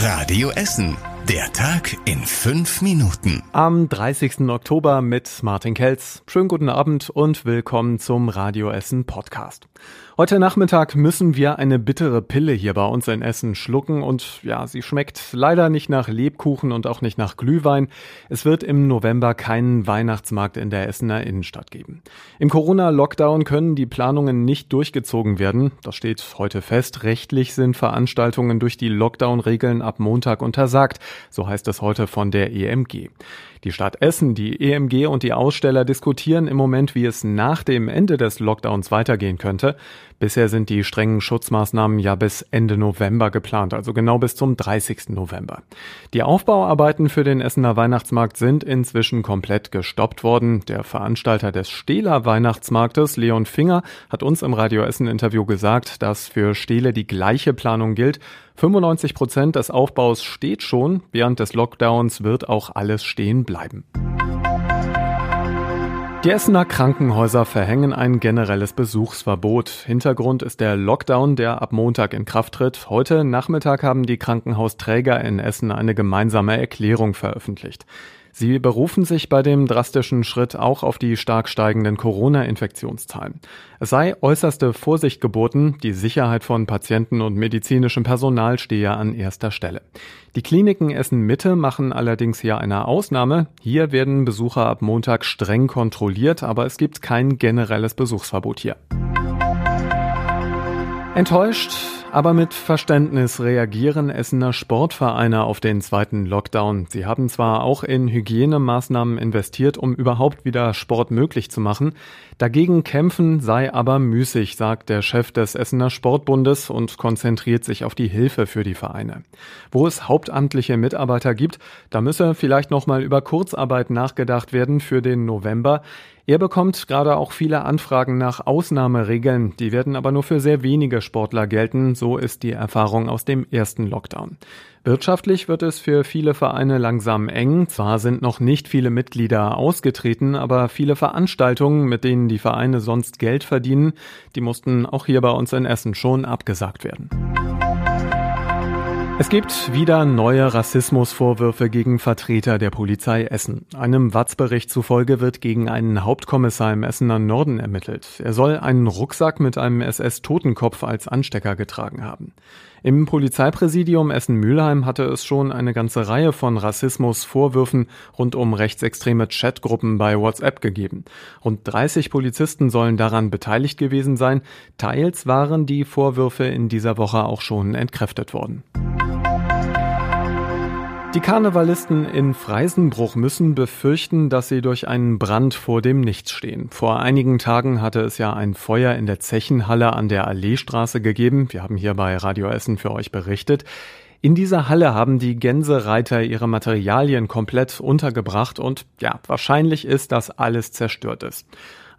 Radio Essen. Der Tag in fünf Minuten. Am 30. Oktober mit Martin Kelz. Schönen guten Abend und willkommen zum Radio Essen Podcast. Heute Nachmittag müssen wir eine bittere Pille hier bei uns in Essen schlucken und ja, sie schmeckt leider nicht nach Lebkuchen und auch nicht nach Glühwein. Es wird im November keinen Weihnachtsmarkt in der Essener Innenstadt geben. Im Corona-Lockdown können die Planungen nicht durchgezogen werden. Das steht heute fest. Rechtlich sind Veranstaltungen durch die Lockdown-Regeln ab Montag untersagt. So heißt es heute von der EMG. Die Stadt Essen, die EMG und die Aussteller diskutieren im Moment, wie es nach dem Ende des Lockdowns weitergehen könnte. Bisher sind die strengen Schutzmaßnahmen ja bis Ende November geplant, also genau bis zum 30. November. Die Aufbauarbeiten für den Essener Weihnachtsmarkt sind inzwischen komplett gestoppt worden. Der Veranstalter des Stehler Weihnachtsmarktes, Leon Finger, hat uns im Radio Essen Interview gesagt, dass für Stehle die gleiche Planung gilt. 95 Prozent des Aufbaus steht schon. Während des Lockdowns wird auch alles stehen bleiben. Die Essener Krankenhäuser verhängen ein generelles Besuchsverbot. Hintergrund ist der Lockdown, der ab Montag in Kraft tritt. Heute Nachmittag haben die Krankenhausträger in Essen eine gemeinsame Erklärung veröffentlicht. Sie berufen sich bei dem drastischen Schritt auch auf die stark steigenden Corona-Infektionszahlen. Es sei äußerste Vorsicht geboten, die Sicherheit von Patienten und medizinischem Personal stehe an erster Stelle. Die Kliniken Essen Mitte machen allerdings hier eine Ausnahme. Hier werden Besucher ab Montag streng kontrolliert, aber es gibt kein generelles Besuchsverbot hier. Enttäuscht aber mit Verständnis reagieren Essener Sportvereine auf den zweiten Lockdown. Sie haben zwar auch in Hygienemaßnahmen investiert, um überhaupt wieder Sport möglich zu machen. Dagegen kämpfen sei aber müßig, sagt der Chef des Essener Sportbundes und konzentriert sich auf die Hilfe für die Vereine. Wo es hauptamtliche Mitarbeiter gibt, da müsse vielleicht nochmal über Kurzarbeit nachgedacht werden für den November. Er bekommt gerade auch viele Anfragen nach Ausnahmeregeln, die werden aber nur für sehr wenige Sportler gelten, so ist die Erfahrung aus dem ersten Lockdown. Wirtschaftlich wird es für viele Vereine langsam eng. Zwar sind noch nicht viele Mitglieder ausgetreten, aber viele Veranstaltungen, mit denen die Vereine sonst Geld verdienen, die mussten auch hier bei uns in Essen schon abgesagt werden. Es gibt wieder neue Rassismusvorwürfe gegen Vertreter der Polizei Essen. Einem Watz-Bericht zufolge wird gegen einen Hauptkommissar im Essener Norden ermittelt. Er soll einen Rucksack mit einem SS-Totenkopf als Anstecker getragen haben. Im Polizeipräsidium Essen-Mülheim hatte es schon eine ganze Reihe von Rassismusvorwürfen rund um rechtsextreme Chatgruppen bei WhatsApp gegeben. Rund 30 Polizisten sollen daran beteiligt gewesen sein. Teils waren die Vorwürfe in dieser Woche auch schon entkräftet worden. Die Karnevalisten in Freisenbruch müssen befürchten, dass sie durch einen Brand vor dem Nichts stehen. Vor einigen Tagen hatte es ja ein Feuer in der Zechenhalle an der Alleestraße gegeben. Wir haben hier bei Radio Essen für euch berichtet. In dieser Halle haben die Gänsereiter ihre Materialien komplett untergebracht und ja, wahrscheinlich ist, dass alles zerstört ist.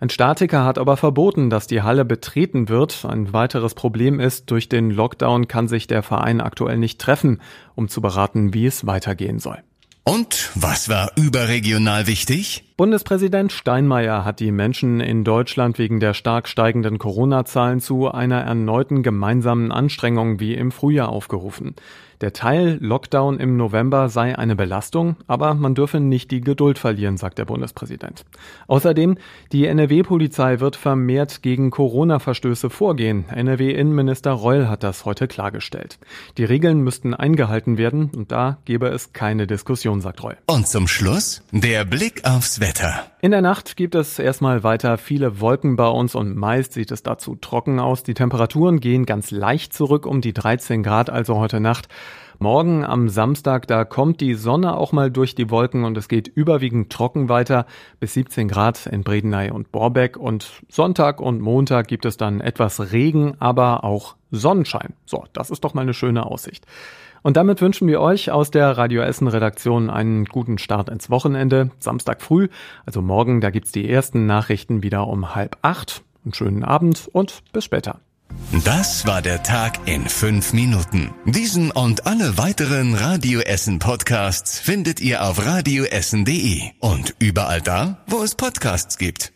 Ein Statiker hat aber verboten, dass die Halle betreten wird. Ein weiteres Problem ist, durch den Lockdown kann sich der Verein aktuell nicht treffen, um zu beraten, wie es weitergehen soll. Und was war überregional wichtig? Bundespräsident Steinmeier hat die Menschen in Deutschland wegen der stark steigenden Corona-Zahlen zu einer erneuten gemeinsamen Anstrengung wie im Frühjahr aufgerufen. Der Teil Lockdown im November sei eine Belastung, aber man dürfe nicht die Geduld verlieren, sagt der Bundespräsident. Außerdem, die NRW-Polizei wird vermehrt gegen Corona-Verstöße vorgehen. NRW-Innenminister Reul hat das heute klargestellt. Die Regeln müssten eingehalten werden und da gebe es keine Diskussion, sagt Reul. Und zum Schluss der Blick aufs Wetter. In der Nacht gibt es erstmal weiter viele Wolken bei uns und meist sieht es dazu trocken aus. Die Temperaturen gehen ganz leicht zurück um die 13 Grad, also heute Nacht. Morgen am Samstag, da kommt die Sonne auch mal durch die Wolken und es geht überwiegend trocken weiter bis 17 Grad in Bredeney und Borbeck und Sonntag und Montag gibt es dann etwas Regen, aber auch Sonnenschein. So, das ist doch mal eine schöne Aussicht. Und damit wünschen wir euch aus der Radio Essen Redaktion einen guten Start ins Wochenende. Samstag früh, also morgen, da gibt's die ersten Nachrichten wieder um halb acht. Einen schönen Abend und bis später. Das war der Tag in fünf Minuten. Diesen und alle weiteren Radio Essen Podcasts findet ihr auf radioessen.de und überall da, wo es Podcasts gibt.